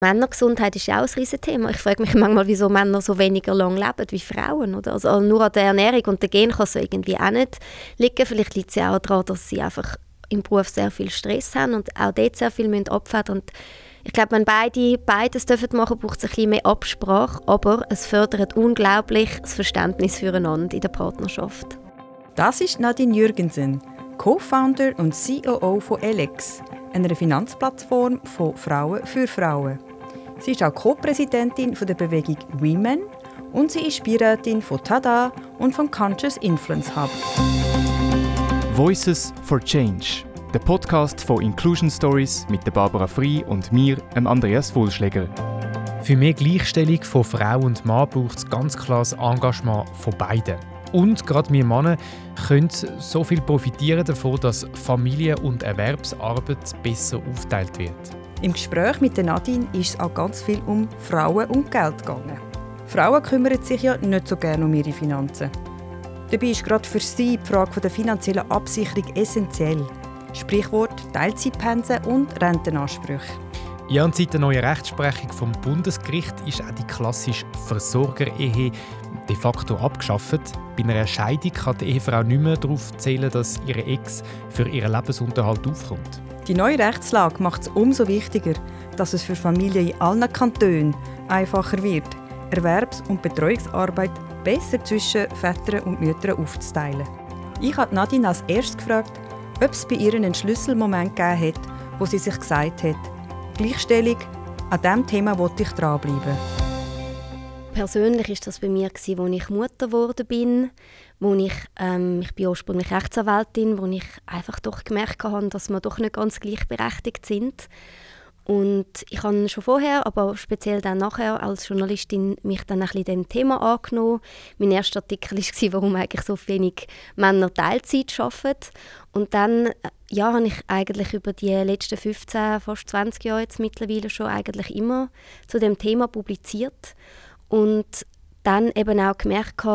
Männergesundheit ist ja auch ein riesiges Thema. Ich frage mich manchmal, wieso Männer so weniger lang leben wie Frauen. Oder? Also nur an der Ernährung und der Gen kann es irgendwie auch nicht liegen. Vielleicht liegt es ja auch daran, dass sie einfach im Beruf sehr viel Stress haben und auch dort sehr viel abfedern müssen. Ich glaube, wenn beide beides dürfen machen, braucht es ein bisschen mehr Absprache, aber es fördert unglaublich das Verständnis füreinander in der Partnerschaft. Das ist Nadine Jürgensen, Co-Founder und COO von Elex, einer Finanzplattform von Frauen für Frauen. Sie ist auch Co-Präsidentin der Bewegung Women und sie ist Beirätin von Tada und vom Conscious Influence Hub. Voices for Change, der Podcast von Inclusion Stories mit der Barbara Frei und mir, Andreas Wohlschläger. Für mehr Gleichstellung von Frau und Mann braucht es ganz klar das Engagement von beiden. Und gerade wir Männer können so viel profitieren davon, dass Familie- und Erwerbsarbeit besser aufteilt wird. Im Gespräch mit Nadine ist es auch ganz viel um Frauen und Geld gegangen. Frauen kümmern sich ja nicht so gerne um ihre Finanzen. Dabei ist gerade für sie die Frage der finanziellen Absicherung essentiell. Sprichwort Teilzeitpensen und Rentenansprüche. Ja, und seit der neuen Rechtsprechung vom Bundesgericht ist auch die klassische Versorgerehe de facto abgeschafft. Bei einer Scheidung kann die Ehefrau nicht mehr darauf zählen, dass ihre Ex für ihren Lebensunterhalt aufkommt. Die neue Rechtslage macht es umso wichtiger, dass es für Familien in allen Kantonen einfacher wird, Erwerbs- und Betreuungsarbeit besser zwischen Vätern und Müttern aufzuteilen. Ich habe Nadine als erstes gefragt, ob es bei ihr einen Schlüsselmoment gegeben hat, wo sie sich gesagt hat, Gleichstellung, an diesem Thema wollte ich dranbleiben. Persönlich ist das bei mir, als ich Mutter geworden bin, wo ich, ähm, ich bin ursprünglich Rechtsanwältin, wo ich einfach doch gemerkt habe, dass wir doch nicht ganz gleichberechtigt sind und ich habe schon vorher, aber speziell dann nachher als Journalistin mich dann ein bisschen dem Thema angenommen. Mein erster Artikel war, warum eigentlich so wenig Männer Teilzeit arbeiten. Und dann äh, ja, habe ich eigentlich über die letzten 15, fast 20 Jahre jetzt mittlerweile schon eigentlich immer zu dem Thema publiziert. Und dann eben auch gemerkt,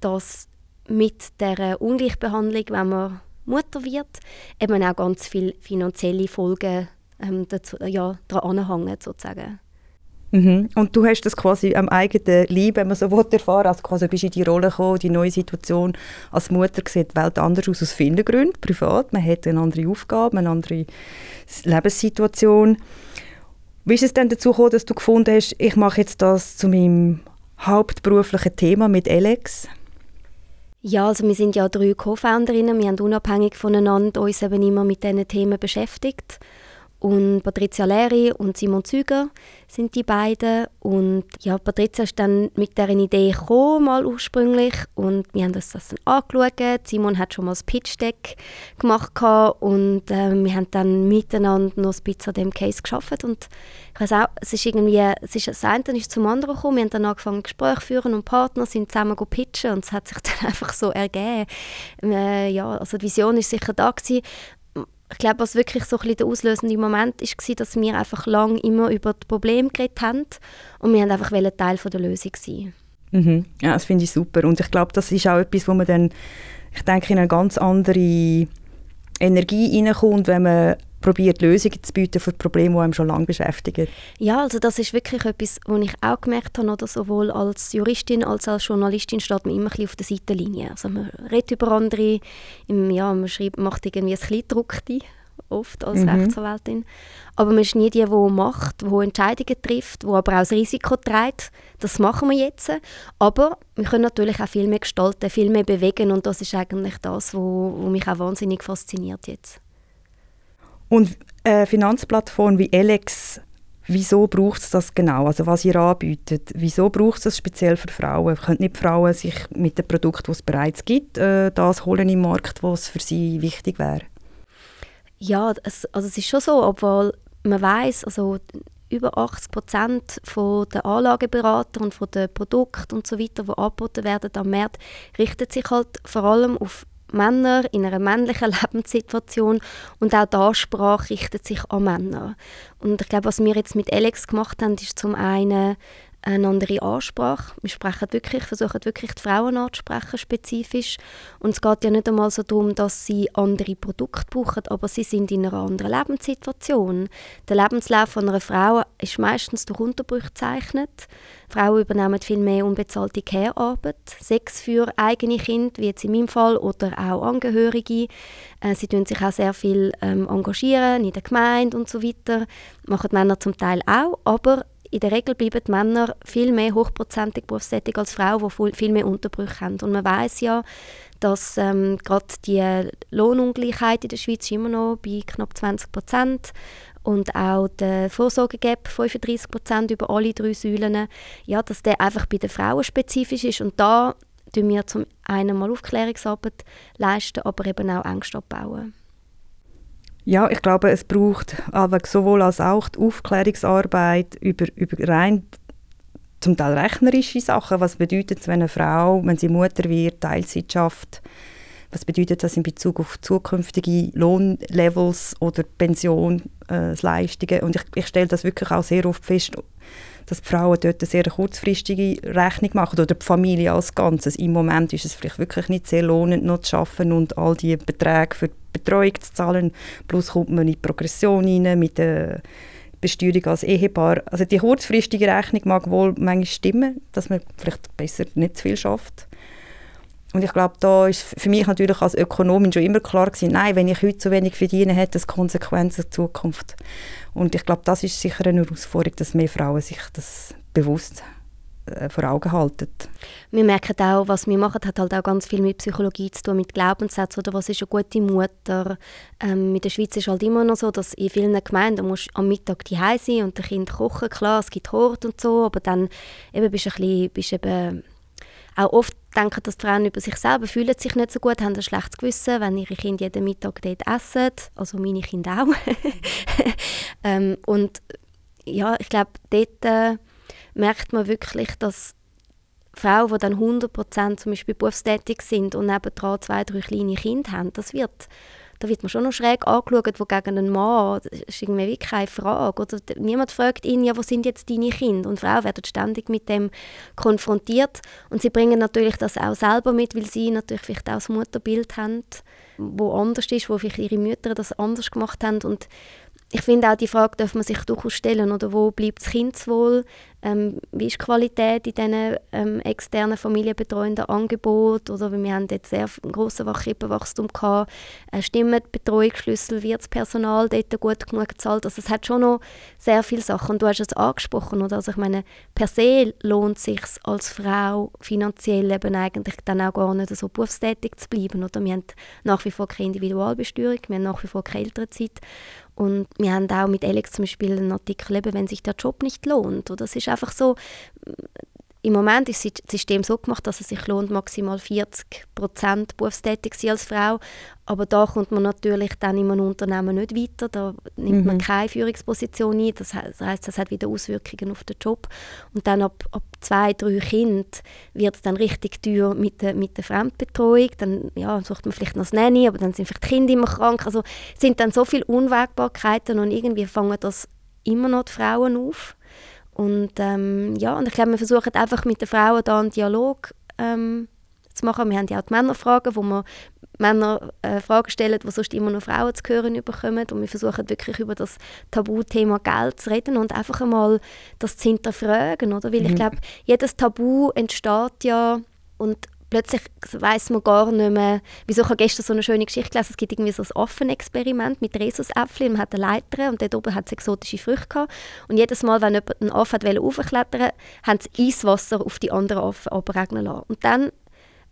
dass mit der Ungleichbehandlung, wenn man Mutter wird, eben auch ganz viele finanzielle Folgen ähm, dazu, ja, daran anhängen, sozusagen. Mhm. Und du hast das quasi am eigenen Leib, wenn man so will, erfahren also quasi bist in die Rolle gekommen, die neue Situation als Mutter sieht die Welt anders aus aus vielen Gründen, privat, man hat eine andere Aufgabe, eine andere Lebenssituation. Wie ist es denn dazu gekommen, dass du gefunden hast, ich mache jetzt das zu meinem hauptberuflichen Thema mit Alex? Ja, also wir sind ja drei Co-Founderinnen, wir haben unabhängig voneinander uns eben immer mit diesen Themen beschäftigt und Patricia Leri und Simon Züger sind die beiden. Und ja, Patricia ist dann mit dieser Idee gekommen, mal ursprünglich. Und wir haben uns das dann angeschaut. Simon hat schon mal das Pitch-Deck gemacht und äh, wir haben dann miteinander noch ein bisschen an dem Case geschafft. Und ich weiß auch, es ist irgendwie, es ist, das eine ist zum anderen gekommen. Wir haben dann angefangen, Gespräche führen und Partner sind zusammen pitchen und es hat sich dann einfach so ergeben. Äh, ja, also die Vision ist sicher da gewesen ich glaube, was wirklich so ein der auslösende Moment war, dass wir einfach lang immer über das Problem geredet haben und wir haben einfach Teil der Lösung sein. Mhm. Ja, das finde ich super und ich glaube, das ist auch etwas, wo man dann, ich denke, in eine ganz andere Energie reinkommt, wenn man probiert, Lösungen zu bieten für Probleme, die einem schon lange beschäftigen. Ja, also das ist wirklich etwas, was ich auch gemerkt habe, oder sowohl als Juristin als auch als Journalistin steht man immer ein auf der Seitenlinie. Also man redet über andere, im, ja, man schreibt, macht irgendwie ein Kleidruckte oft als mhm. Rechtsanwältin. Aber man ist nie die, die macht, die Entscheidungen trifft, die aber auch das Risiko trägt. Das machen wir jetzt. Aber wir können natürlich auch viel mehr gestalten, viel mehr bewegen und das ist eigentlich das, was mich auch wahnsinnig fasziniert jetzt. Und eine Finanzplattform wie Alex, wieso braucht es das genau? Also was ihr anbietet, wieso braucht es das speziell für Frauen? Können nicht Frauen sich mit dem Produkt, das es bereits gibt, äh, das holen im Markt, was für sie wichtig wäre? Ja, es, also es ist schon so, obwohl man weiß, also über 80 Prozent der Anlageberater und von den Produkten und so weiter, die angeboten werden am Markt, richtet sich halt vor allem auf Männer in einer männlichen Lebenssituation und auch die Ansprache richtet sich an Männer. Und ich glaube, was wir jetzt mit Alex gemacht haben, ist zum einen eine andere Ansprache. Wir sprechen wirklich, versuchen wirklich die Frauen anzusprechen, spezifisch. Und es geht ja nicht einmal so darum, dass sie andere Produkte brauchen, aber sie sind in einer anderen Lebenssituation. Der Lebenslauf einer Frau ist meistens durch Unterbrüche gezeichnet. Frauen übernehmen viel mehr unbezahlte Care-Arbeit, Sex für eigene Kinder, wie jetzt in meinem Fall, oder auch Angehörige. Äh, sie tun sich auch sehr viel ähm, engagieren in der Gemeinde und so weiter. Machen Männer zum Teil auch, aber in der Regel bleiben die Männer viel mehr hochprozentig berufstätig als Frauen, die viel mehr Unterbrüche haben. Und man weiß ja, dass ähm, gerade die Lohnungleichheit in der Schweiz immer noch bei knapp 20 Prozent und auch der Vorsorgegap 35 Prozent über alle drei Säulen, ja, dass der einfach bei den Frauen spezifisch ist und da tun wir zum einen mal Aufklärungsarbeit leisten, aber eben auch Ängste abbauen. Ja, ich glaube, es braucht sowohl als auch die Aufklärungsarbeit über, über rein zum Teil rechnerische Sachen. Was bedeutet es, wenn eine Frau, wenn sie Mutter wird, Teilzeit schafft? Was bedeutet das in Bezug auf zukünftige Lohnlevels oder Pensionsleistungen? Und ich, ich stelle das wirklich auch sehr oft fest, dass die Frauen dort eine sehr kurzfristige Rechnung machen oder die Familie als Ganzes. Im Moment ist es vielleicht wirklich nicht sehr lohnend, noch zu arbeiten und all die Beträge für die Betreuung zu zahlen. Plus kommt man in die Progression rein mit der Besteuerung als Ehepaar. Also die kurzfristige Rechnung mag wohl manchmal stimmen, dass man vielleicht besser nicht zu viel schafft. Und ich glaube, da ist für mich natürlich als Ökonomin schon immer klar gewesen, nein, wenn ich heute zu wenig verdiene, hat das Konsequenzen in Zukunft. Und ich glaube, das ist sicher eine Herausforderung, dass mehr Frauen sich das bewusst äh, vor Augen halten. Wir merken auch, was wir machen, hat halt auch ganz viel mit Psychologie zu tun, mit Glaubenssätzen oder was ist eine gute Mutter. Ähm, in der Schweiz ist halt immer noch so, dass in vielen Gemeinden musst am Mittag die sein und der Kind kochen, klar, es gibt Hort und so, aber dann eben bist du ein bisschen, bist eben auch oft denken, dass die Frauen über sich selber fühlen sich nicht so gut, haben ein schlechtes Gewissen, wenn ihre Kinder jeden Mittag dort essen. Also meine Kinder auch. ähm, und ja, ich glaube, dort äh, merkt man wirklich, dass Frauen, die dann 100% zum Beispiel berufstätig sind und nebenan zwei, drei kleine Kinder haben, das wird da wird man schon noch schräg angeschaut, wo gegen einen Mann, das ist irgendwie keine Frage. Oder niemand fragt ihn, ja, wo sind jetzt deine Kinder? Und Frauen werden ständig mit dem konfrontiert. Und sie bringen natürlich das auch selber mit, weil sie natürlich vielleicht auch das Mutterbild haben, wo anders ist, wo vielleicht ihre Mütter das anders gemacht haben. Und ich finde auch die Frage darf man sich durchaus stellen, oder wo bleibt das Kindeswohl, ähm, wie ist die Qualität in diesen ähm, externen familienbetreuenden Angeboten, oder wir haben jetzt sehr grossen Wachkrippenwachstum gehabt, äh, stimmen die Betreuungsschlüssel, wird das Personal dort gut genug gezahlt, also es hat schon noch sehr viele Sachen. Und du hast es angesprochen, oder? also ich meine, per se lohnt es sich als Frau finanziell eben eigentlich dann auch gar nicht so berufstätig zu bleiben, oder? wir haben nach wie vor keine Individualbesteuerung, wir haben nach wie vor keine Elternzeit. Und wir haben auch mit Alex zum Beispiel einen Artikel, eben, wenn sich der Job nicht lohnt. Oder? Es ist einfach so, im Moment ist das System so gemacht, dass es sich lohnt, maximal 40 Prozent berufstätig zu sein als Frau. Aber da kommt man natürlich dann in einem Unternehmen nicht weiter. Da nimmt mhm. man keine Führungsposition ein. Das heißt, das hat wieder Auswirkungen auf den Job. Und dann ab, ab zwei, drei Kindern wird es dann richtig teuer mit der, mit der Fremdbetreuung. Dann ja, sucht man vielleicht noch das Nanny, aber dann sind vielleicht die Kinder immer krank. Also sind dann so viele Unwägbarkeiten und irgendwie fangen das immer noch die Frauen auf. Und ähm, ja, und ich glaube, wir versuchen einfach mit den Frauen da einen Dialog ähm, zu machen. Wir haben ja auch die Männerfragen, wo wir Männer äh, Fragen stellen, die sonst immer nur Frauen zu hören bekommen. Und wir versuchen wirklich über das Tabuthema Geld zu reden und einfach einmal das zu hinterfragen. Oder? Weil mhm. ich glaube, jedes Tabu entsteht ja und plötzlich weiß man gar nicht mehr, wieso ich gestern so eine schöne Geschichte gelesen, es gibt irgendwie so ein Affenexperiment mit Rhesusäpfeln, man hat eine Leiter und dort oben hat es exotische Früchte gehabt. und jedes Mal, wenn jemand einen Affen raufklettern haben sie Eiswasser auf die anderen Affen abregnen lassen. Und dann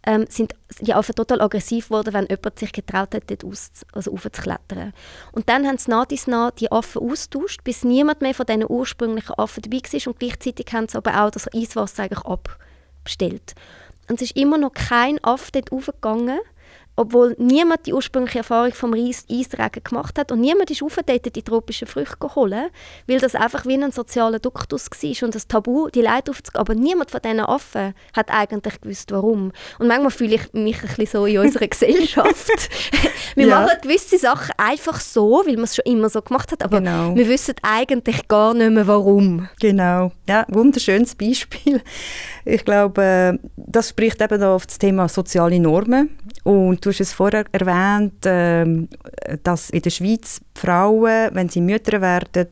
ähm, sind die Affen total aggressiv geworden, wenn jemand sich getraut hat, dort aus, also raufzuklettern. Und dann haben sie nach dies nach die Affen austauscht, bis niemand mehr von diesen ursprünglichen Affen dabei war und gleichzeitig haben sie aber auch das Eiswasser eigentlich abbestellt. Und es ist immer noch kein Affe dort raufgegangen. Obwohl niemand die ursprüngliche Erfahrung vom Eistragen gemacht hat und niemand ist dort die tropischen Früchte geholt, weil das einfach wie ein sozialer Duktus war und das Tabu, die Leute aufzugeben. Aber niemand von diesen Affen hat eigentlich gewusst, warum. Und manchmal fühle ich mich ein bisschen so in unserer Gesellschaft. wir ja. machen gewisse Sachen einfach so, weil man es schon immer so gemacht hat, aber genau. wir wissen eigentlich gar nicht mehr, warum. Genau, ja, wunderschönes Beispiel. Ich glaube, äh, das spricht eben auf das Thema soziale Normen und du hast es vorher erwähnt, ähm, dass in der Schweiz Frauen, wenn sie Mütter werden,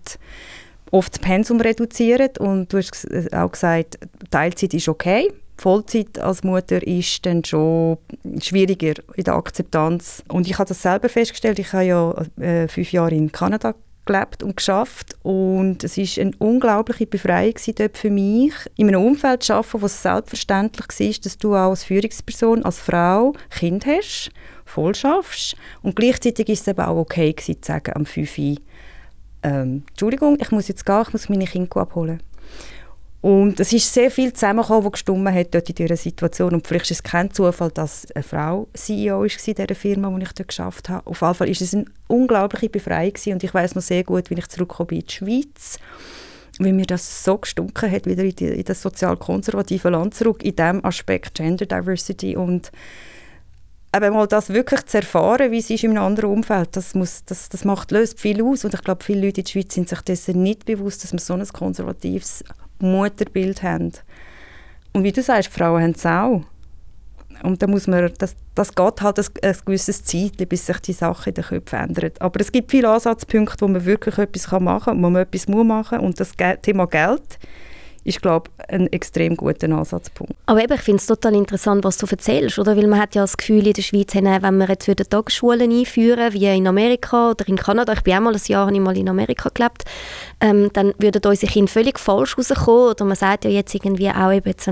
oft das Pensum reduzieren. Und du hast auch gesagt, Teilzeit ist okay. Vollzeit als Mutter ist dann schon schwieriger in der Akzeptanz. Und ich habe das selber festgestellt. Ich habe ja äh, fünf Jahre in Kanada gelebt und geschafft und es ist eine unglaubliche Befreiung dort für mich, in einem Umfeld zu arbeiten, wo es selbstverständlich war, dass du auch als Führungsperson, als Frau Kind hast, voll schaffst und gleichzeitig ist es eben auch okay gewesen, zu sagen am 5 Uhr, ähm, Entschuldigung, ich muss jetzt gehen, ich muss meine Kinder abholen. Und es ist sehr viel zusammengekommen, was gestummen hat dort in dieser Situation. Und vielleicht ist es kein Zufall, dass eine Frau CEO war in dieser Firma, die ich dort geschafft habe. Auf jeden Fall ist es eine unglaubliche Befreiung gewesen. Und ich weiß noch sehr gut, wie ich zurückgekommen bin in die Schweiz, wie mir das so gestunken hat, wieder in, die, in das sozial-konservative Land zurück, in diesem Aspekt Gender Diversity und eben mal das wirklich zu erfahren, wie es ist in einem anderen Umfeld, das, muss, das, das macht, löst viel aus und ich glaube, viele Leute in der Schweiz sind sich dessen nicht bewusst, dass man so ein konservatives Mutterbild haben. Und wie du sagst, Frauen haben es auch. Und da muss man, das, das geht halt ein, ein gewisses Zeit, bis sich die Sache in den Köpfen ändert. Aber es gibt viele Ansatzpunkte, wo man wirklich etwas machen kann, wo man etwas machen muss. Und das Thema Geld ist, glaube ich, ein extrem guter Ansatzpunkt. Aber eben, ich finde es total interessant, was du erzählst, oder? Weil man hat ja das Gefühl in der Schweiz, wenn wir jetzt wieder Tagesschulen einführen, wie in Amerika oder in Kanada, ich bin auch mal ein Jahr mal in Amerika gelebt, ähm, dann würden unsere Kinder völlig falsch rauskommen. Oder man sagt ja jetzt irgendwie auch eben jetzt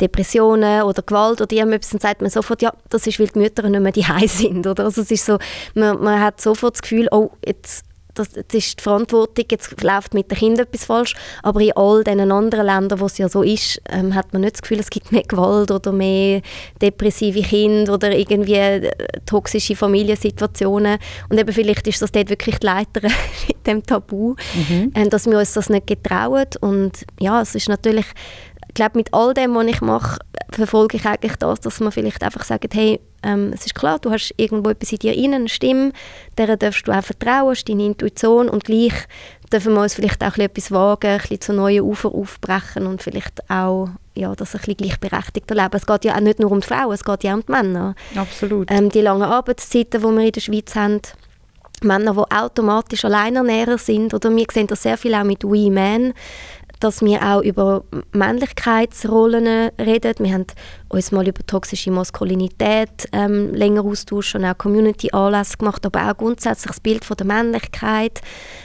Depressionen oder Gewalt oder irgendetwas, dann sagt man sofort, ja, das ist, weil die Mütter nicht mehr die sind, oder? Also es ist so, man, man hat sofort das Gefühl, oh, jetzt das, das ist die Verantwortung, jetzt läuft mit den Kindern etwas falsch, aber in all diesen anderen Ländern, wo es ja so ist, ähm, hat man nicht das Gefühl, es gibt mehr Gewalt oder mehr depressive Kinder oder irgendwie äh, toxische Familiensituationen. Und eben vielleicht ist das dort wirklich die Leiter mit dem Tabu, mhm. ähm, dass wir uns das nicht getrauen. Und ja, es ist natürlich ich glaube, mit all dem, was ich mache, verfolge ich eigentlich das, dass man vielleicht einfach sagt, hey, ähm, es ist klar, du hast irgendwo etwas in dir rein, eine Stimme, der darfst du auch vertrauen, deine Intuition und gleich dürfen wir uns vielleicht auch etwas wagen, ein bisschen zu neuen Ufer aufbrechen und vielleicht auch ja, das ein bisschen gleichberechtigter leben. Es geht ja auch nicht nur um die Frauen, es geht ja auch um die Männer. Absolut. Ähm, die langen Arbeitszeiten, die wir in der Schweiz haben, Männer, die automatisch Alleinernährer sind, oder wir sehen das sehr viel auch mit We Men, dass wir auch über Männlichkeitsrollen reden. Wir haben uns mal über toxische Maskulinität ähm, länger austauscht und auch Community-Anlässe gemacht, aber auch grundsätzlich das Bild von der Männlichkeit.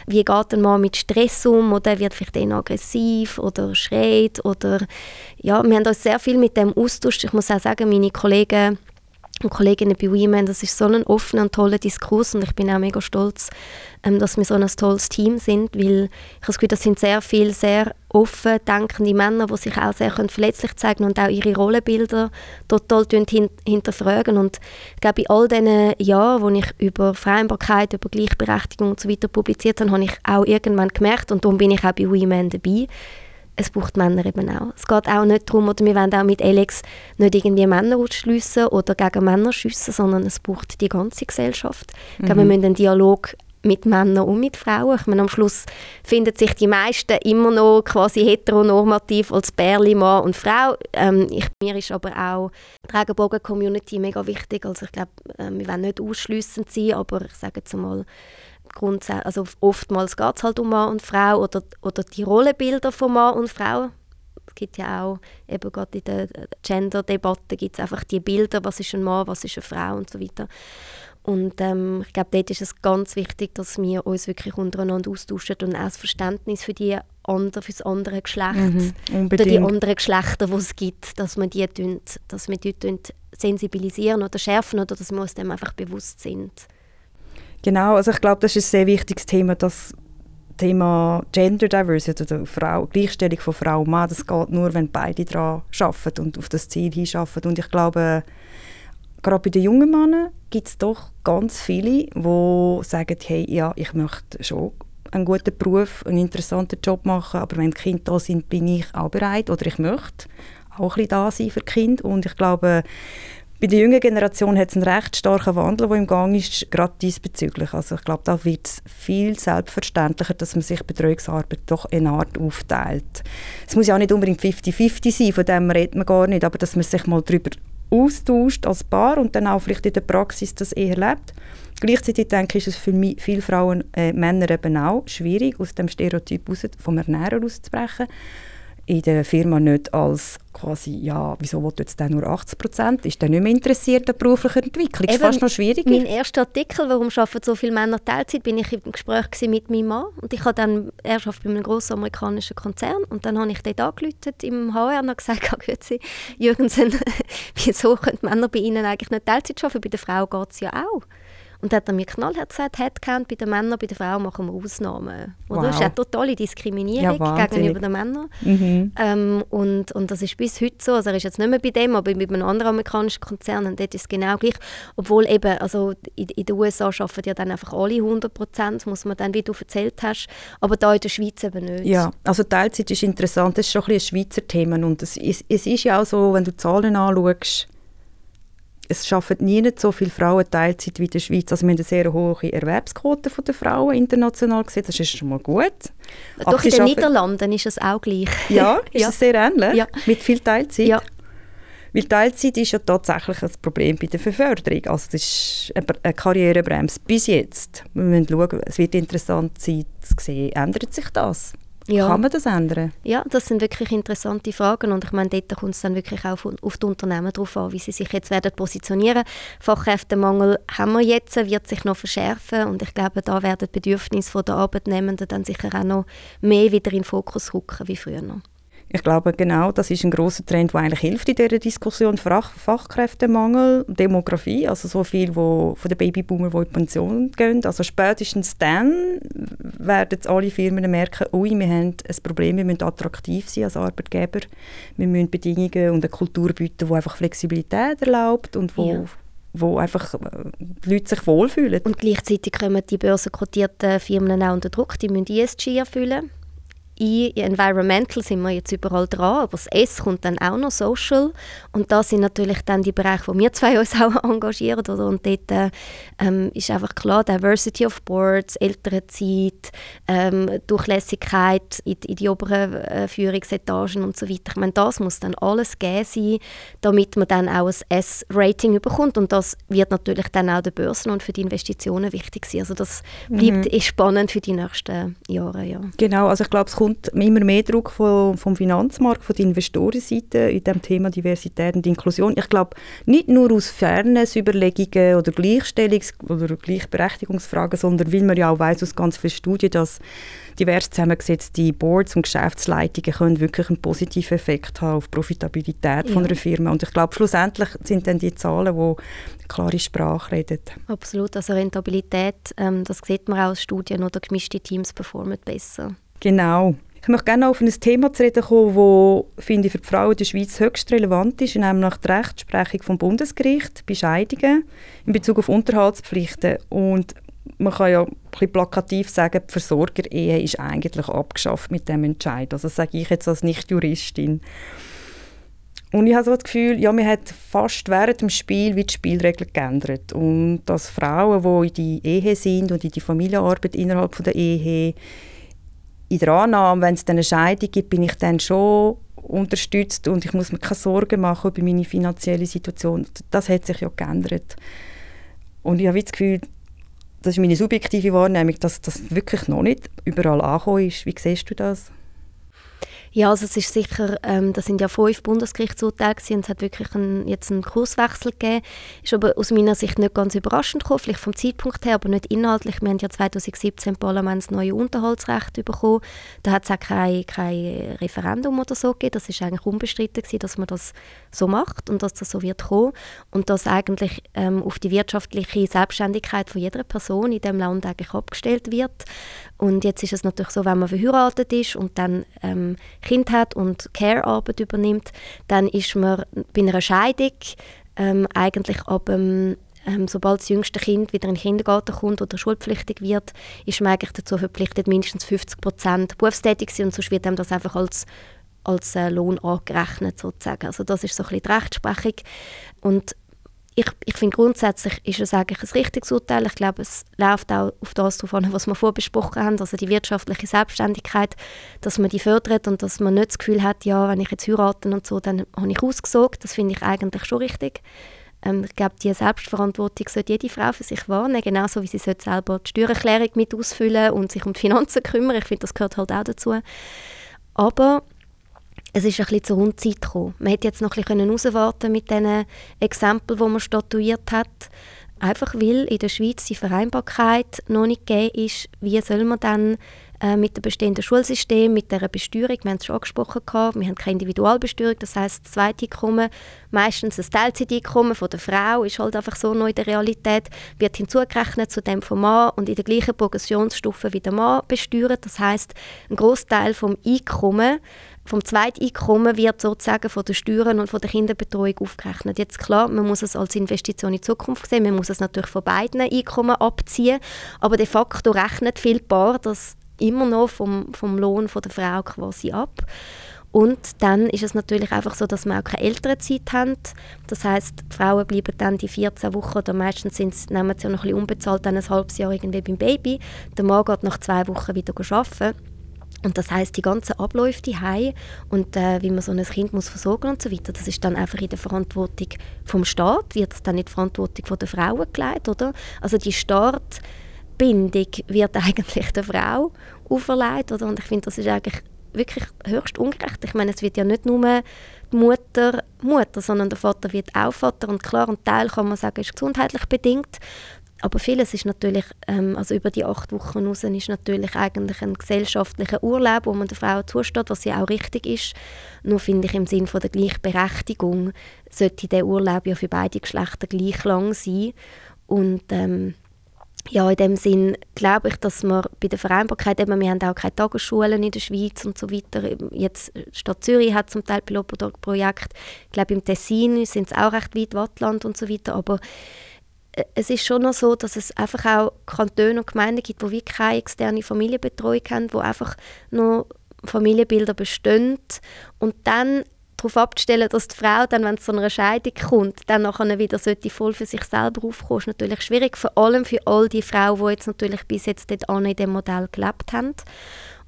Wie geht ein Mann mit Stress um oder wird vielleicht dann aggressiv oder schreit oder ja, wir haben uns sehr viel mit dem austauscht. Ich muss auch sagen, meine Kollegen und Kolleginnen bei Women, das ist so ein offener und toller Diskurs und ich bin auch mega stolz, ähm, dass wir so ein tolles Team sind, weil ich habe das Gefühl, das sind sehr viele sehr offen denkende Männer, die sich auch sehr können verletzlich zeigen und auch ihre Rollenbilder total hin hinterfragen und ich glaube, in all diesen Jahren, wo ich über Vereinbarkeit, über Gleichberechtigung und so publiziert habe, habe ich auch irgendwann gemerkt und darum bin ich auch bei Women dabei, es braucht Männer eben auch. Es geht auch nicht darum, oder wir wollen auch mit Alex nicht irgendwie Männer ausschliessen oder gegen Männer schiessen, sondern es braucht die ganze Gesellschaft. Mhm. Ich glaube, wir müssen einen Dialog mit Männern und mit Frauen. Ich meine, am Schluss finden sich die meisten immer noch quasi heteronormativ als Bärli Mann und Frau. Ähm, ich, mir ist aber auch die Regenbogen-Community mega wichtig. Also ich glaube, äh, wir wollen nicht ausschliessend sein, aber ich sage jetzt mal, also oftmals geht es halt um Mann und Frau oder, oder die Rollenbilder von Mann und Frau. Es gibt ja auch, eben gerade in der Gender-Debatte gibt es einfach die Bilder, was ist ein Mann, was ist eine Frau und so weiter. Und ähm, ich glaube, dort ist es ganz wichtig, dass wir uns wirklich untereinander austauschen und auch das Verständnis für die andere, für das andere Geschlecht mhm, oder die anderen Geschlechter, die es gibt, dass wir die tun, dass wir die sensibilisieren oder schärfen oder dass wir uns dem einfach bewusst sind. Genau, also ich glaube, das ist ein sehr wichtiges Thema, das Thema Gender Diversity oder Frau, Gleichstellung von Frau und Mann, das geht nur, wenn beide daran arbeiten und auf das Ziel hinschaffen. Und ich glaube, gerade bei den jungen Männern gibt es doch ganz viele, die sagen, hey, ja, ich möchte schon einen guten Beruf, einen interessanten Job machen, aber wenn die Kinder da sind, bin ich auch bereit oder ich möchte auch ein bisschen da sein für die Kinder. Und ich glaube, bei der jungen Generation hat es einen recht starken Wandel, der im Gang ist, gerade diesbezüglich. Also ich glaube, da wird es viel selbstverständlicher, dass man sich Betreuungsarbeit doch eine Art aufteilt. Es muss ja auch nicht unbedingt 50-50 sein, von dem redet man gar nicht, aber dass man sich mal darüber austauscht als Paar und dann auch vielleicht in der Praxis das eher lebt. Gleichzeitig denke ich, ist es für viele Frauen, äh, Männer eben auch schwierig, aus dem Stereotyp raus, vom Ernährer auszubrechen in der Firma nicht als quasi, ja, wieso will jetzt der nur 80 Prozent? Ist der nicht mehr interessiert an beruflicher Entwicklung? Ist fast noch schwieriger. Mein erster Artikel, warum arbeiten so viele Männer Teilzeit, bin ich im Gespräch mit meinem Mann und ich habe dann, er arbeitet bei einem grossen amerikanischen Konzern und dann habe ich dort angerufen im HR und gesagt, grüezi, Jürgensen, wieso können Männer bei Ihnen eigentlich nicht Teilzeit arbeiten? Bei der Frau geht es ja auch. Und hat er mir knallhart gesagt, Headcount bei den Männern, bei den Frauen machen wir Ausnahmen. Oder? Wow. Das ist eine totale Diskriminierung ja, gegenüber den Männern. Mhm. Ähm, und, und das ist bis heute so. Also er ist jetzt nicht mehr bei dem, aber bei einem anderen amerikanischen Konzern, und dort ist es genau gleich. Obwohl eben, also in, in den USA arbeiten ja dann einfach alle 100 Prozent, muss man dann, wie du erzählt hast. Aber da in der Schweiz eben nicht. Ja, also Teilzeit ist interessant. Das ist schon ein, ein Schweizer Thema. Und es, es, es ist ja auch so, wenn du Zahlen anschaust, es arbeiten nie nicht so viele Frauen Teilzeit wie in der Schweiz. Also wir haben eine sehr hohe Erwerbsquote der Frauen international gesehen. Das ist schon mal gut. Aber Doch in den Niederlanden ist es auch gleich. Ja, ist ja. es sehr ähnlich? Ja. Mit viel Teilzeit? Ja. Weil Teilzeit ist ja tatsächlich ein Problem bei der Beförderung. Also das ist eine Karrierebremse bis jetzt. Wir müssen schauen, es wird interessant sein zu sehen, ändert sich das? Ja. Kann man das ändern? Ja, das sind wirklich interessante Fragen und ich meine, dort kommt es dann wirklich auch auf die Unternehmen drauf an, wie sie sich jetzt werden positionieren. Fachkräftemangel haben wir jetzt, wird sich noch verschärfen und ich glaube, da werden die Bedürfnisse der Arbeitnehmenden dann sicher auch noch mehr wieder in den Fokus rücken wie früher noch. Ich glaube, genau, das ist ein großer Trend, der eigentlich hilft in dieser Diskussion. Fach Fachkräftemangel, Demografie, also so viel wo, von den Babyboomer, die in Pension gehen. Also spätestens dann werden alle Firmen merken, ui, wir haben ein Problem, wir müssen attraktiv sein als Arbeitgeber. Wir müssen Bedingungen und eine Kultur bieten, die einfach Flexibilität erlaubt und wo ja wo einfach äh, die Leute sich wohlfühlen. Und gleichzeitig kommen die börsenkotierten Firmen auch unter Druck, die müssen ESG erfüllen. I, Environmental sind wir jetzt überall dran, aber das S kommt dann auch noch Social und da sind natürlich dann die Bereiche, wo wir zwei uns auch engagieren oder? und dort äh, ähm, ist einfach klar, Diversity of Boards, ältere Zeit, ähm, Durchlässigkeit in, in, die oberen äh, Führungsetagen und so weiter. Ich meine, das muss dann alles gegeben sein, damit man dann auch ein S-Rating bekommt und das wird natürlich dann auch den Börsen und für die Investitionen wichtig sein. Also das bleibt mhm. spannend für die nächsten Jahre. Ja. Genau, also ich glaube, es kommt kommt immer mehr Druck vom, vom Finanzmarkt, von der Investorenseite in dem Thema Diversität und Inklusion. Ich glaube, nicht nur aus Fairness-Überlegungen oder Gleichstellungs- oder Gleichberechtigungsfragen, sondern weil man ja auch weiß aus ganz vielen Studien, dass divers zusammengesetzte Boards und Geschäftsleitungen können wirklich einen positiven Effekt haben auf die Profitabilität ja. von einer Firma. Und ich glaube, schlussendlich sind dann die Zahlen, die klare Sprache reden. Absolut, also Rentabilität, ähm, das sieht man auch aus Studien, oder gemischte Teams performen besser. Genau. Ich möchte gerne auf ein Thema zu reden kommen, das für die Frauen in der Schweiz höchst relevant ist, nämlich die Rechtsprechung vom Bundesgericht bei Scheidungen in Bezug auf Unterhaltspflichten. Und man kann ja ein bisschen plakativ sagen, die Versorgerehe ist eigentlich abgeschafft mit dem Entscheid. Also das sage ich jetzt als Nicht-Juristin. Und ich habe so das Gefühl, ja, man hat fast während dem Spiel wie die Spielregeln geändert. Und dass Frauen, die in die Ehe sind und in die Familienarbeit innerhalb der Ehe in der Annahme, wenn es dann eine Scheidung gibt, bin ich dann schon unterstützt und ich muss mir keine Sorgen machen über meine finanzielle Situation. Das hat sich ja geändert. Und ich habe das Gefühl, das ist meine subjektive Wahrnehmung, dass das wirklich noch nicht überall angekommen ist. Wie siehst du das? Ja, also es ist sicher, ähm, das sind ja fünf Bundesgerichtsurteile und es hat wirklich einen, jetzt einen Kurswechsel gegeben. Ist aber aus meiner Sicht nicht ganz überraschend gekommen, vielleicht vom Zeitpunkt her, aber nicht inhaltlich. Wir haben ja 2017 im Parlament das neue Unterhaltsrecht bekommen. Da hat es auch kein, kein Referendum oder so gegeben. Das ist eigentlich unbestritten gewesen, dass man das so macht und dass das so wird kommen und dass eigentlich ähm, auf die wirtschaftliche Selbstständigkeit von jeder Person in dem Land eigentlich abgestellt wird. Und jetzt ist es natürlich so, wenn man verheiratet ist und dann ähm, Kind hat und Care-Arbeit übernimmt, dann ist man bei einer Scheidung ähm, eigentlich ab ähm, sobald das jüngste Kind wieder in den Kindergarten kommt oder schulpflichtig wird, ist man eigentlich dazu verpflichtet, mindestens 50 Prozent berufstätig zu sein und sonst wird einem das einfach als als äh, Lohn angerechnet sozusagen. Also das ist so ein bisschen die Rechtsprechung und ich, ich finde grundsätzlich ist es eigentlich ein richtiges Urteil. Ich glaube, es läuft auch auf das drauf an, was wir vorbesprochen haben, also die wirtschaftliche Selbstständigkeit, dass man die fördert und dass man nicht das Gefühl hat, ja, wenn ich jetzt heirate und so, dann habe ich ausgesorgt. Das finde ich eigentlich schon richtig. Ähm, ich glaube, diese Selbstverantwortung sollte jede Frau für sich wahrnehmen, genauso wie sie sollte selber die Steuererklärung mit ausfüllen und sich um die Finanzen kümmern. Ich finde, das gehört halt auch dazu. Aber es ist ein bisschen zur Unzeit gekommen. Man hätte jetzt noch ein bisschen herauswarten mit diesen Exempeln, die man statuiert hat. Einfach weil in der Schweiz die Vereinbarkeit noch nicht gegeben ist, wie soll man dann äh, mit dem bestehenden Schulsystem, mit der Besteuerung, wir haben es schon angesprochen, gehabt, wir haben keine Individualbesteuerung, das heisst, das zweite Einkommen, meistens ein Teilzeiteinkommen von der Frau, ist halt einfach so neu in der Realität, wird hinzugerechnet zu dem vom Mann und in der gleichen Progressionsstufe wie der Mann besteuert. Das heisst, ein Großteil vom Einkommen vom Zweiteinkommen wird sozusagen von den Steuern und von der Kinderbetreuung aufgerechnet. Jetzt klar, man muss es als Investition in die Zukunft sehen, man muss es natürlich von beiden Einkommen abziehen, aber de facto rechnet viel Paar das immer noch vom, vom Lohn von der Frau quasi ab. Und dann ist es natürlich einfach so, dass wir auch keine Elternzeit haben. Das heißt, Frauen bleiben dann die 14 Wochen oder meistens sind's, nehmen sie ja noch ein bisschen unbezahlt dann ein halbes Jahr irgendwie beim Baby. Der Mann geht nach zwei Wochen wieder arbeiten. Und das heißt, die ganzen Abläufe die und äh, wie man so ein Kind muss versorgen und so weiter, das ist dann einfach in der Verantwortung vom Staat, wird das dann in die Verantwortung von der Frauen gelegt, oder? Also die Startbindung wird eigentlich der Frau auferlegt, oder? Und ich finde, das ist eigentlich wirklich höchst ungerecht. Ich meine, es wird ja nicht nur die Mutter Mutter, sondern der Vater wird auch Vater und klar, ein Teil kann man sagen, ist gesundheitlich bedingt, aber vieles ist natürlich, ähm, also über die acht Wochen raus, ist natürlich eigentlich ein gesellschaftlicher Urlaub, wo man der Frau zusteht, was ja auch richtig ist. Nur finde ich im Sinne der Gleichberechtigung sollte der Urlaub ja für beide Geschlechter gleich lang sein. Und ähm, ja, in dem Sinn glaube ich, dass wir bei der Vereinbarkeit, eben, wir haben auch keine Tagesschulen in der Schweiz und so weiter. Jetzt Stadt Zürich hat zum Teil Pilotprojekt. Ich glaube, im Tessin sind es auch recht weit Wattland und so weiter. Aber es ist schon noch so, dass es einfach auch Kantone und Gemeinden gibt, wo wir keine externe Familienbetreuung haben, wo einfach nur Familienbilder bestehen und dann darauf abzustellen, dass die Frau dann, wenn es zu einer Scheidung kommt, dann nachher wieder sollte voll für sich selber aufkommen, ist natürlich schwierig, vor allem für all die Frauen, die jetzt natürlich bis jetzt dort in dem Modell gelebt haben.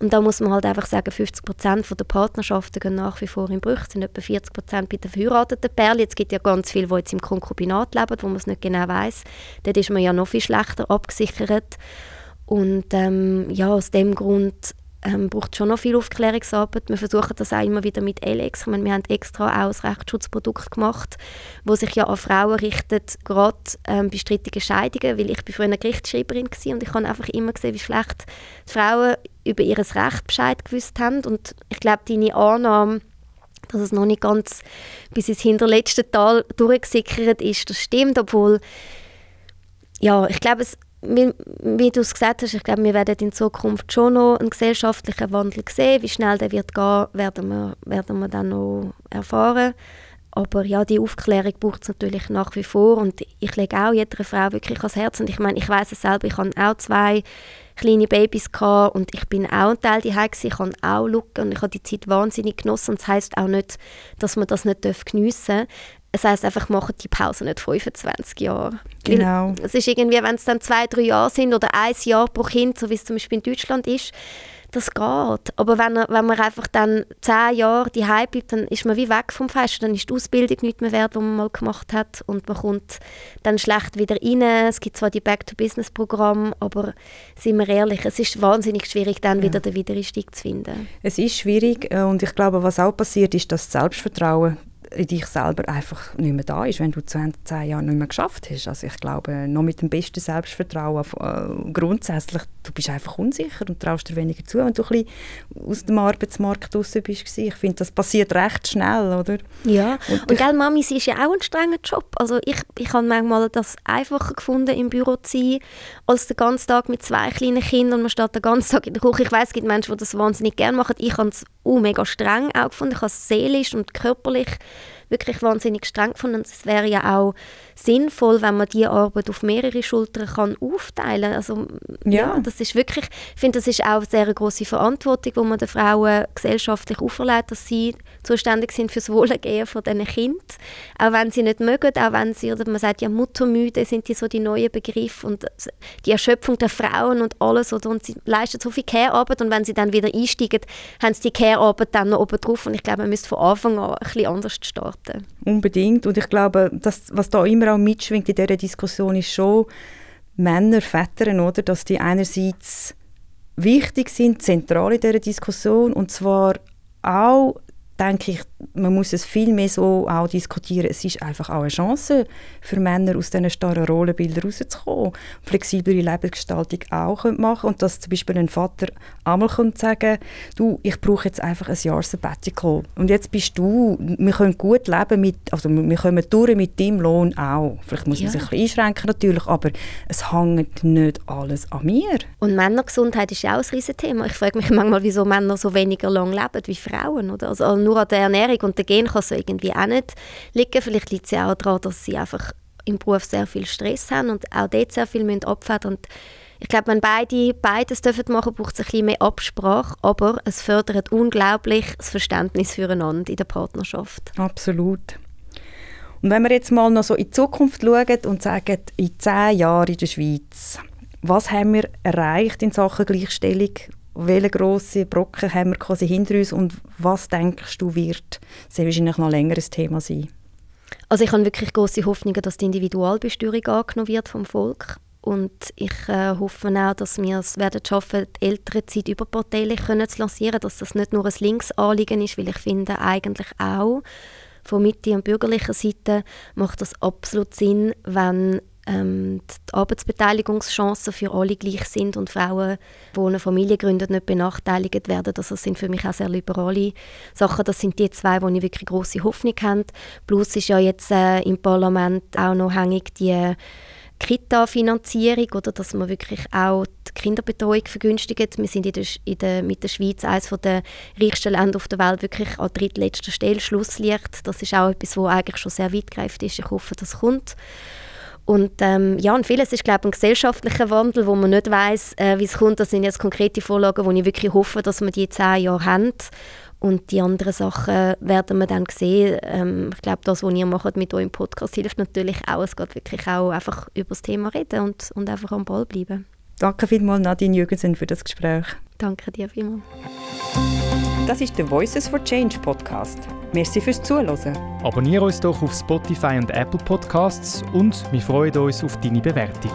Und da muss man halt einfach sagen, 50 Prozent der Partnerschaften gehen nach wie vor in Brüche, sind etwa 40 Prozent bei den verheirateten Pärchen. Jetzt gibt es ja ganz viele, die jetzt im Konkubinat leben, wo man es nicht genau weiß. Dort ist man ja noch viel schlechter abgesichert. Und ähm, ja, aus dem Grund ähm, braucht schon noch viel Aufklärungsarbeit. Wir versuchen das auch immer wieder mit Elex. Ich meine, wir haben extra auch ein Rechtsschutzprodukt gemacht, wo sich ja an Frauen richtet, gerade ähm, bei strittigen Scheidungen, weil ich bin früher eine Gerichtsschreiberin war und ich habe einfach immer gesehen, wie schlecht die Frauen über ihr Recht Bescheid gewusst haben. Und ich glaube, deine Annahme, dass es noch nicht ganz bis ins hinterletzte Tal durchgesickert ist, das stimmt, obwohl ja, ich glaube, es wie, wie du es gesagt hast, ich glaube, wir werden in Zukunft schon noch einen gesellschaftlichen Wandel sehen. Wie schnell der wird gehen, werden wir, werden wir dann noch erfahren. Aber ja, die Aufklärung braucht es natürlich nach wie vor und ich lege auch jeder Frau wirklich ans Herz. Und ich meine, ich weiß es selber, ich habe auch zwei kleine Babys gehabt und ich bin auch ein Teil daheim ich kann auch schauen und ich habe die Zeit wahnsinnig genossen und das heisst auch nicht, dass man das nicht geniessen darf. Es heisst einfach, machen die Pause nicht 25 Jahre. Genau. Weil es ist irgendwie, wenn es dann zwei, drei Jahre sind oder ein Jahr pro Kind, so wie es zum Beispiel in Deutschland ist, das geht. Aber wenn, wenn man einfach dann zehn Jahre die bleibt, dann ist man wie weg vom Fest. Dann ist die Ausbildung nicht mehr wert, die man mal gemacht hat. Und man kommt dann schlecht wieder rein. Es gibt zwar die Back-to-Business-Programme, aber sind wir ehrlich, es ist wahnsinnig schwierig, dann ja. wieder den Wiedereinstieg zu finden. Es ist schwierig äh, und ich glaube, was auch passiert, ist, dass das Selbstvertrauen in dich selber einfach nicht mehr da ist, wenn du zehn, zehn Jahre nicht mehr geschafft hast. Also ich glaube, noch mit dem besten Selbstvertrauen äh, grundsätzlich, du bist einfach unsicher und traust dir weniger zu, wenn du ein bisschen aus dem Arbeitsmarkt draußen bist. Ich finde, das passiert recht schnell, oder? Ja, und, und gell, Mami, sie ist ja auch ein strenger Job. Also ich, ich habe manchmal das einfacher gefunden, im Büro zu sein, als den ganzen Tag mit zwei kleinen Kindern und man steht den ganzen Tag in der Küche. Ich weiß, es gibt Menschen, die das wahnsinnig gerne machen. Ich habe es uh, mega streng auch gefunden. Ich habe es seelisch und körperlich wirklich wahnsinnig streng gefunden. Und es wäre ja auch sinnvoll, wenn man die Arbeit auf mehrere Schultern kann aufteilen. Also ja, ja das ist wirklich, ich finde, das ist auch eine sehr große Verantwortung, wo man den Frauen gesellschaftlich auferlegt, dass sie zuständig sind für das Wohlergehen von diesen Kindern. Auch wenn sie nicht mögen, auch wenn sie, oder man sagt ja Muttermüde sind die so die neuen Begriffe und die Erschöpfung der Frauen und alles, oder, und sie leisten so viel Care-Arbeit und wenn sie dann wieder einsteigen, haben sie die Care-Arbeit dann noch oben drauf und ich glaube, man müsste von Anfang an ein bisschen anders starten. Unbedingt und ich glaube, das, was da immer auch mitschwingt in dieser Diskussion ist schon Männer, Väter, oder, dass die einerseits wichtig sind, zentral in dieser Diskussion und zwar auch denke ich, man muss es viel mehr so auch diskutieren. Es ist einfach auch eine Chance für Männer, aus diesen starren Rollenbildern rauszukommen, flexiblere Lebensgestaltung auch machen und dass zum Beispiel ein Vater einmal sagen, du, ich brauche jetzt einfach ein Jahr Sabbatical und jetzt bist du, wir können gut leben mit, also wir kommen durch mit deinem Lohn auch. Vielleicht muss ja. man sich ein bisschen einschränken natürlich, aber es hängt nicht alles an mir. Und Männergesundheit ist ja auch ein Riesenthema. Ich frage mich manchmal, wieso Männer so weniger lang leben wie Frauen, oder? Also nur an der Ernährung und der Gen kann es irgendwie auch nicht liegen. Vielleicht liegt es ja auch daran, dass sie einfach im Beruf sehr viel Stress haben und auch dort sehr viel müssen abfedern müssen. Ich glaube, wenn beide beides dürfen machen, braucht es ein bisschen mehr Absprache, aber es fördert unglaublich das Verständnis füreinander in der Partnerschaft. Absolut. Und wenn wir jetzt mal noch so in die Zukunft schauen und sagen, in zehn Jahren in der Schweiz, was haben wir erreicht in Sachen Gleichstellung? Welche grossen Brocken haben wir quasi hinter uns und was denkst du, wird sehr wahrscheinlich noch längeres Thema sein? Also ich habe wirklich große Hoffnungen, dass die Individualbesteuerung angenommen wird vom Volk und ich äh, hoffe auch, dass wir es werden schaffen, die Elternzeit überparteilich können zu lancieren, dass das nicht nur ein Linksanliegen ist, weil ich finde eigentlich auch von Mitte und bürgerlicher Seite macht das absolut Sinn, wenn ähm, die Arbeitsbeteiligungschancen für alle gleich sind und Frauen, die eine Familie gründen, nicht benachteiligt werden. Also das sind für mich auch sehr liberale Sachen. Das sind die zwei, wo ich wirklich große Hoffnung habe. Plus ist ja jetzt äh, im Parlament auch noch hängig die Kita-Finanzierung, oder dass man wirklich auch die Kinderbetreuung vergünstigt. Wir sind in der, in der, mit der Schweiz eines der reichsten Länder auf der Welt wirklich an drittletzter Stelle Schlusslicht. Das ist auch etwas, was eigentlich schon sehr weitgreifend ist. Ich hoffe, das kommt. Und ähm, ja, und vieles ist, glaube ich, ein gesellschaftlicher Wandel, wo man nicht weiß, äh, wie es kommt. Das sind jetzt konkrete Vorlagen, wo ich wirklich hoffe, dass wir die zehn Jahre haben. Und die anderen Sachen werden wir dann sehen. Ähm, ich glaube, das, was ihr macht mit eurem Podcast, hilft natürlich auch. Es geht wirklich auch einfach über das Thema reden und, und einfach am Ball bleiben. Danke vielmals, Nadine Jürgensen, für das Gespräch. Danke dir vielmals. Das ist der Voices for Change Podcast. Merci fürs Zuhören. Abonniere uns doch auf Spotify und Apple Podcasts und wir freuen uns auf deine Bewertung.